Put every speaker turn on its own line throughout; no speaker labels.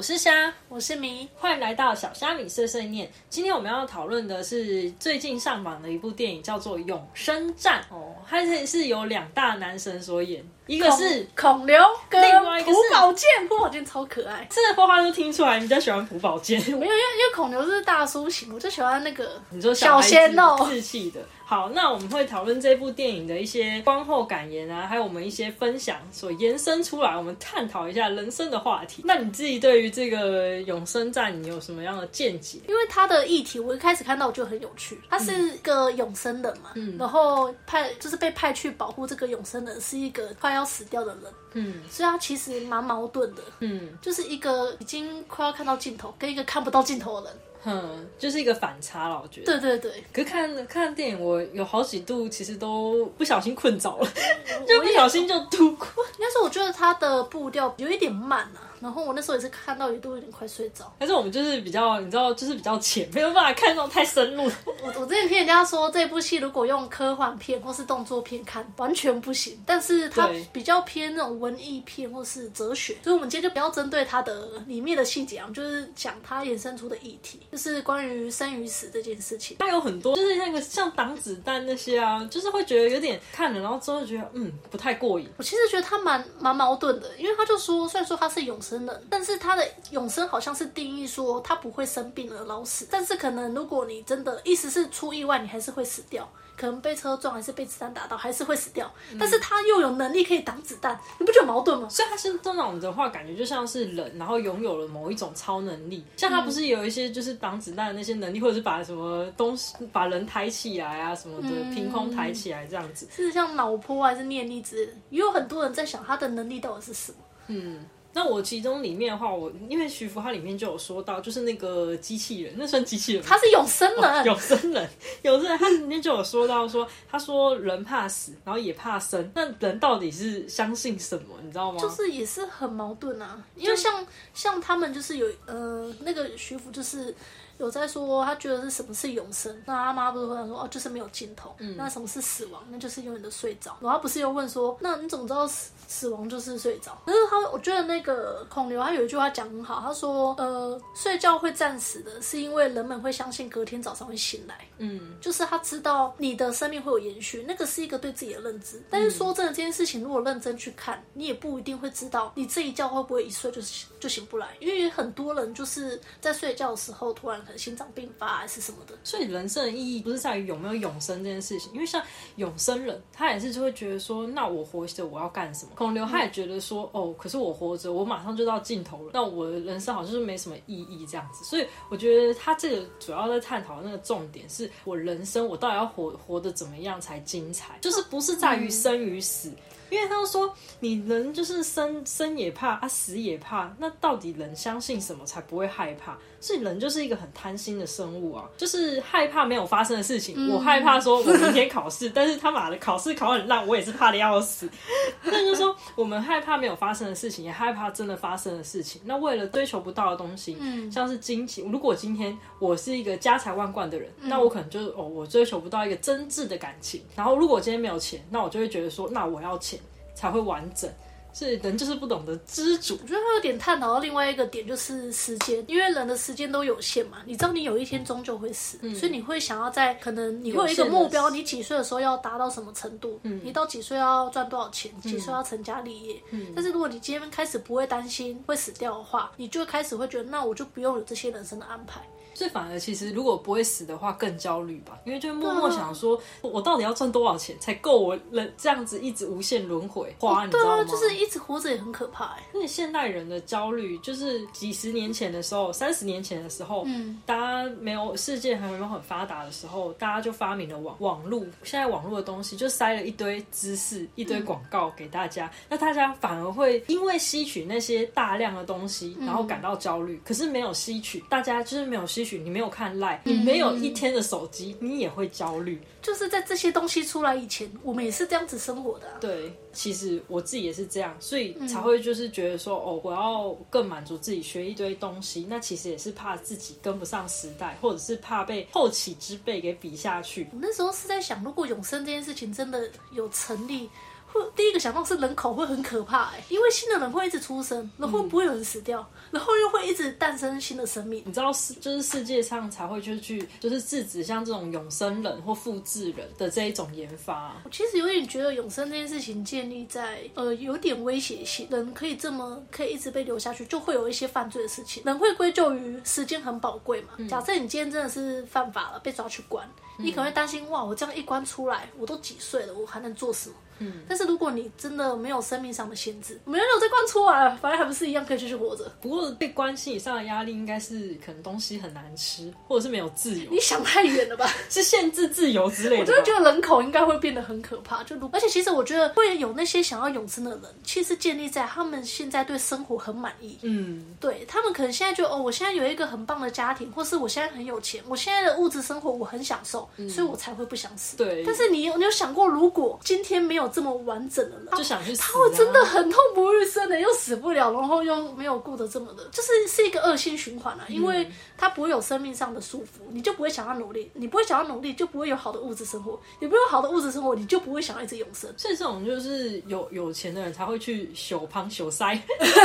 我是虾，
我是迷，
欢迎来到小虾米碎碎念。今天我们要讨论的是最近上榜的一部电影，叫做《永生战》哦，它是是由两大男神所演，一个是
孔刘跟
另外一个是
朴宝剑，朴宝剑超可爱。
这个话都听出来，你比较喜欢朴宝剑。
没有，因为因为孔刘是大叔型，我就喜欢那个
你说
小鲜肉。
志气的。好，那我们会讨论这部电影的一些观后感言啊，还有我们一些分享所延伸出来，我们探讨一下人生的话题。那你自己对于这个永生战，你有什么样的见解？
因为它的议题，我一开始看到我就很有趣。他是一个永生人嘛，嗯然后派就是被派去保护这个永生人，是一个快要死掉的人，
嗯
所以他其实蛮矛盾的，
嗯
就是一个已经快要看到尽头，跟一个看不到尽头的人。
哼，就是一一个反差了，我觉得。
对对对，
可是看看电影，我有好几度其实都不小心困着了，就不小心就度过。
但是我觉得他的步调有一点慢啊，然后我那时候也是看到一度有点快睡着。
但是我们就是比较，你知道，就是比较浅，没有办法看那种太深入。
我我之前听人家说，这部戏如果用科幻片或是动作片看，完全不行。但是它比较偏那种文艺片或是哲学，所以我们今天就不要针对它的里面的细节啊，我们就是讲它衍生出的议题，就是关于生与死这件事情。
它有很多，就是那个像挡子弹那些啊，就是会觉得有点看了，然后之后就觉得嗯不太过瘾。
我其实觉得他蛮蛮矛盾的，因为他就说，虽然说他是永生人，但是他的永生好像是定义说他不会生病而老死，但是可能如果你真的意思是出意外，你还是会死掉，可能被车撞还是被子弹打到，还是会死掉。但是他又有能力可以挡子弹，你不觉得矛盾吗？
所以他是这种的话，感觉就像是人，然后拥有了某一种超能力。像他不是有一些就是挡子弹的那些能力，或者是把什么东西把人抬起来啊什么的，凭空抬起来这样子。
是像脑波还是念力之类的？也有很多人在想他的能力到底是什么。
嗯，那我其中里面的话，我因为徐福他里面就有说到，就是那个机器人，那算机器人吗？
他是永生人，
永生人，永生人，他里面就有说到说，他说人怕死，然后也怕生，那人到底是相信什么？你知道吗？
就是也是很矛盾啊，因为像像他们就是有呃那个徐福就是有在说他觉得是什么是永生，那他妈不是会说哦就是没有尽头，那什么是死亡？那就是永远的睡着。然后他不是又问说那你怎么知道死死亡就是睡着？可是他我觉得那个孔刘他有一句话讲很好，他说呃睡觉会战死的是因为人们会相信隔天早上会醒来。
嗯，
就是他知道你的生命会有延续，那个是一个对自己的认知。但是说真的，这件事情如果认真去看，你也不一定会知道你这一觉会不会一睡就是醒就醒不来，因为很多人就是在睡觉的时候突然可能心脏病发还是什么的。
所以人生的意义不是在于有没有永生这件事情，因为像永生人，他也是就会觉得说，那我活着我要干什么？孔刘他也觉得说，哦，可是我活着，我马上就到尽头了，那我的人生好像是没什么意义这样子。所以我觉得他这个主要在探讨的那个重点是我人生我到底要活活得怎么样才精彩，就是不是在于生与死。因为他说，你人就是生生也怕啊，死也怕，那到底人相信什么才不会害怕？所以人就是一个很贪心的生物啊，就是害怕没有发生的事情。我害怕说我明天考试，但是他妈的考试考很烂，我也是怕的要死。那就是说，我们害怕没有发生的事情，也害怕真的发生的事情。那为了追求不到的东西，
嗯
像是金钱，如果今天我是一个家财万贯的人，那我可能就是哦，我追求不到一个真挚的感情。然后如果今天没有钱，那我就会觉得说，那我要钱才会完整。所以人就是不懂得知足。
我觉得他有点探讨到另外一个点，就是时间，因为人的时间都有限嘛。你知道你有一天终究会死，所以你会想要在可能你会有一个目标，你几岁的时候要达到什么程度，你到几岁要赚多少钱，几岁要成家立业。但是如果你今天开始不会担心会死掉的话，你就开始会觉得，那我就不用有这些人生的安排。
所以反而其实如果不会死的话更焦虑吧，因为就默默想说，我到底要赚多少钱才够我人这样子一直无限轮回花，你知道吗？
就是一直活着也很可怕哎、
而且现代人的焦虑，就是几十年前的时候，三十年前的时候，
嗯，
大家没有世界还没有很发达的时候，大家就发明了网网络。现在网络的东西就塞了一堆知识、一堆广告给大家，那大家反而会因为吸取那些大量的东西，然后感到焦虑。可是没有吸取，大家就是没有吸取，你没有看赖，你没有一天的手机，你也会焦虑。
就是在这些东西出来以前，我们也是这样子生活的、啊。
对，其实我自己也是这样，所以才会就是觉得说，哦，我要更满足自己，学一堆东西。那其实也是怕自己跟不上时代，或者是怕被后起之辈给比下去。
我那时候是在想，如果永生这件事情真的有成立，会第一个想到是人口会很可怕哎、因为新的人会一直出生，然后不会有人死掉，然后又会一直诞生新的生命。
你知道世就是世界上才会就去就是制止像这种永生人或复制人的这一种研发。
我其实有点觉得永生这件事情建立在呃有点威胁性，人可以这么可以一直被留下去，就会有一些犯罪的事情，人会归咎于时间很宝贵嘛。假设你今天真的是犯法了，被抓去关，你可能会担心哇，我这样一关出来，我都几岁了，我还能做什么？嗯，但是如果你真的没有生命上的限制，没有再关出来了，反正还不是一样可以继续活着。
不过被关心以上的压力应该是可能东西很难吃，或者是没有自由
你，想太远了吧？
是限制自由之类的。
我真的觉得人口应该会变得很可怕，就如而且其实我觉得会有那些想要永生的人，其实建立在他们现在对生活很满意，
嗯，
对他们可能现在就哦，我现在有一个很棒的家庭，或是我现在很有钱，我现在的物质生活我很享受，所以我才会不想死。
对
但是你有你有想过，如果今天没有这么完整的人，
就想去死、啊。
他会真的很痛不欲生的，又死不了，然后又没有过得这么的，就是是一个恶性循环啊。因为他不会有生命上的束缚，你就不会想要努力，你不会想要努力，就不会有好的物质生活，你不会有好的物质生活，你就不会想要一直永生。
所以这种就是有有钱的人才会去修胖修腮。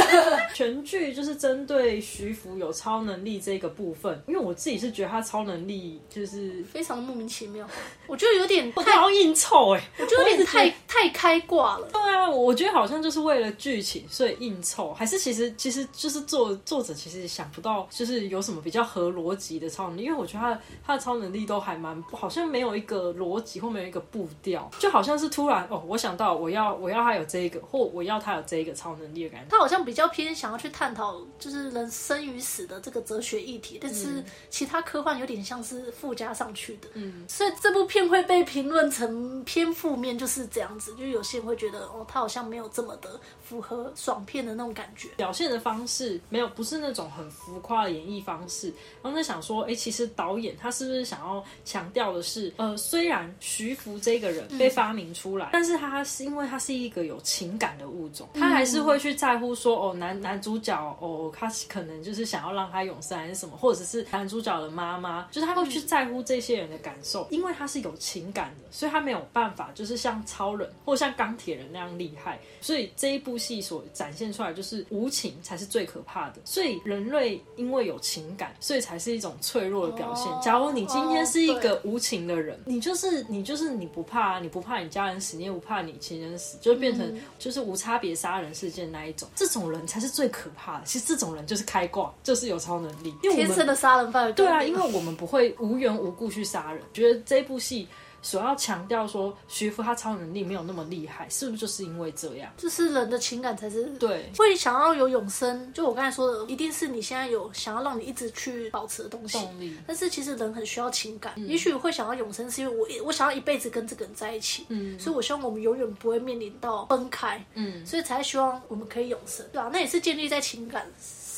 全剧就是针对徐福有超能力这个部分，因为我自己是觉得他超能力就是
非常莫名其妙，我觉得有点太，
他要硬凑哎、
我觉得有点太太开挂了。
对啊，我觉得好像就是为了剧情，所以硬凑，还是其实其实就是作作者其实想不到，就是有什么比较合逻辑的超能力，因为我觉得他的他的超能力都还蛮好像没有一个逻辑或没有一个步调，就好像是突然哦，我想到我要我要他有这一个，或我要他有这一个超能力的感觉。
他好像比较偏想要去探讨就是人生与死的这个哲学议题，但是其他科幻有点像是附加上去的，嗯，所以这部片会被评论成偏负面，就是这样子，就有些人会觉得哦，他好像没有这么的符合爽片的那种感觉。
表现的方式没有不是那种很浮夸的演绎方式，然后在想说，哎、其实导演他是不是想要强调的是，呃，虽然徐福这个人被发明出来，但是他是因为他是一个有情感的物种，他还是会去在乎说，哦，男男主角哦，他可能就是想要让他永生还是什么，或者是男主角的妈妈，就是他会去在乎这些人的感受，因为他是有情感的，所以他没有办法就是像超人或像钢铁人那样厉害，所以这一部戏所展现出来就是无情才是最可怕的。所以人类因为有情感，所以才是一种脆弱的表现。
哦
假如你今天是一
哦
个无情的人，你就是你就是你不怕，你不怕你家人死，你也不怕你亲人死，就变
嗯
成就是无差别杀人事件那一种。这种人才是最可怕的。其实这种人就是开挂，就是有超能力，
天生的杀人犯，
对啊，因为我们不会无缘无故去杀人。觉得这部戏所要强调说徐福他超能力没有那么厉害，是不是就是因为这样？
就是人的情感才是
对，
会想要有永生，就我刚才说的，一定是你现在有想要让你一直去保持的东西。
动力。
但是其实人很需要情感，
嗯
也许会想要永生，是因为我我想要一辈子跟这个人在一起，嗯，所以我希望我们永远不会面临到分开，
嗯，
所以才希望我们可以永生，对啊，那也是建立在情感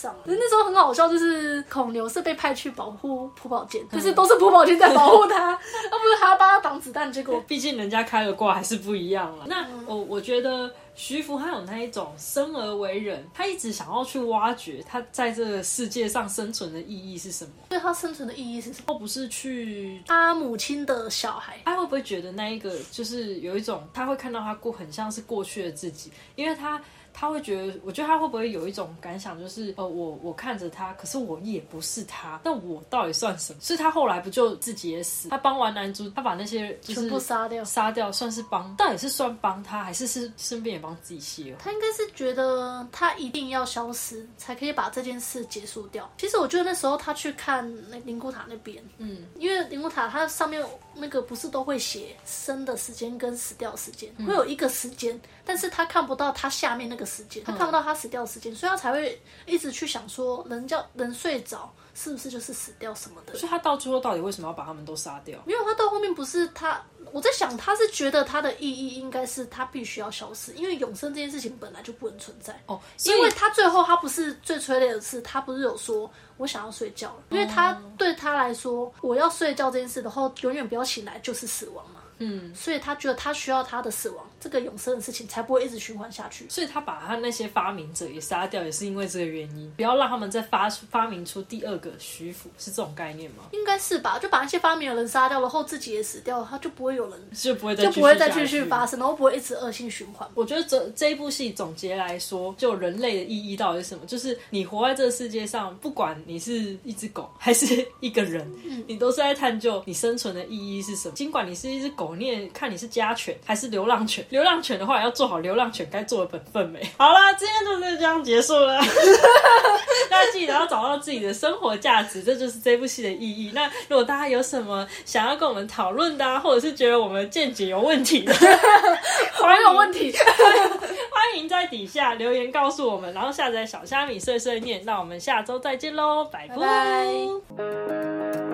上。可是那时候很好笑，就是孔刘是被派去保护朴宝剑，
嗯
就是都是朴宝剑在保护他，他不是还要帮他挡子弹，结果
毕竟人家开了挂还是不一样了。那
嗯
我我觉得徐福他有那一种生而为人，他一直想要去挖掘他在这个世界上生存的意义是什么，
对他生存的意义是什么？
而不是去。
他母亲的小孩，
他会不会觉得那一个就是有一种，他会看到他过很像是过去的自己，因为他他会觉得，我觉得他会不会有一种感想，就是呃，我我看着他，可是我也不是他，那我到底算什么？所以他后来不就自己也死？他帮完男主，他把那些就是
全部杀掉
杀掉，算是帮，到底是算帮他，还是是顺便也帮自己泄愤？
他应该是觉得他一定要消失，才可以把这件事结束掉。其实我觉得那时候他去看那灵骨塔那边，
嗯，
因为灵骨塔它上面那个不是都会写生的时间跟死掉的时间，
嗯
会有一个时间，但是他看不到他下面那个时间，他看不到他死掉的时间，所以他才会一直去想说，人叫人睡着是不是就是死掉什么的。
所以他到最后到底为什么要把他们都杀掉？
没有，他到后面不是他，我在想他是觉得他的意义应该是他必须要消失，因为永生这件事情本来就不能存在。
哦，
因为他最后他不是最催泪的是，他不是有说我想要睡觉了，因为他对他来说，我要睡觉这件事的话，永远不要醒来就是死亡嘛。嗯，所以他觉得他需要他的死亡，这个永生的事情才不会一直循环下去。
所以他把他那些发明者也杀掉，也是因为这个原因，不要让他们再发发明出第二个徐福，是这种概念吗？
应该是吧，就把那些发明的人杀掉了后，自己也死掉了，他就不会有人
就不会
就不会再继续发生，然后不会一直恶性循环。
我觉得这这一部戏总结来说，就人类的意义到底是什么？就是你活在这个世界上，不管你是一只狗还是一个人，你都是在探究你生存的意义是什么。尽管你是一只狗，你也看你是家犬还是流浪犬。流浪犬的话，要做好流浪犬该做的本分没？好啦，今天就是这样结束了。大家记得要找到自己的生活价值，这就是这部戏的意义。那如果大家有什么想要跟我们讨论的，或者是觉得我们见解有问题的，
还有问题，
欢迎在底下留言告诉我们，然后下载小虾米碎碎念。那我们下周再见喽，拜拜。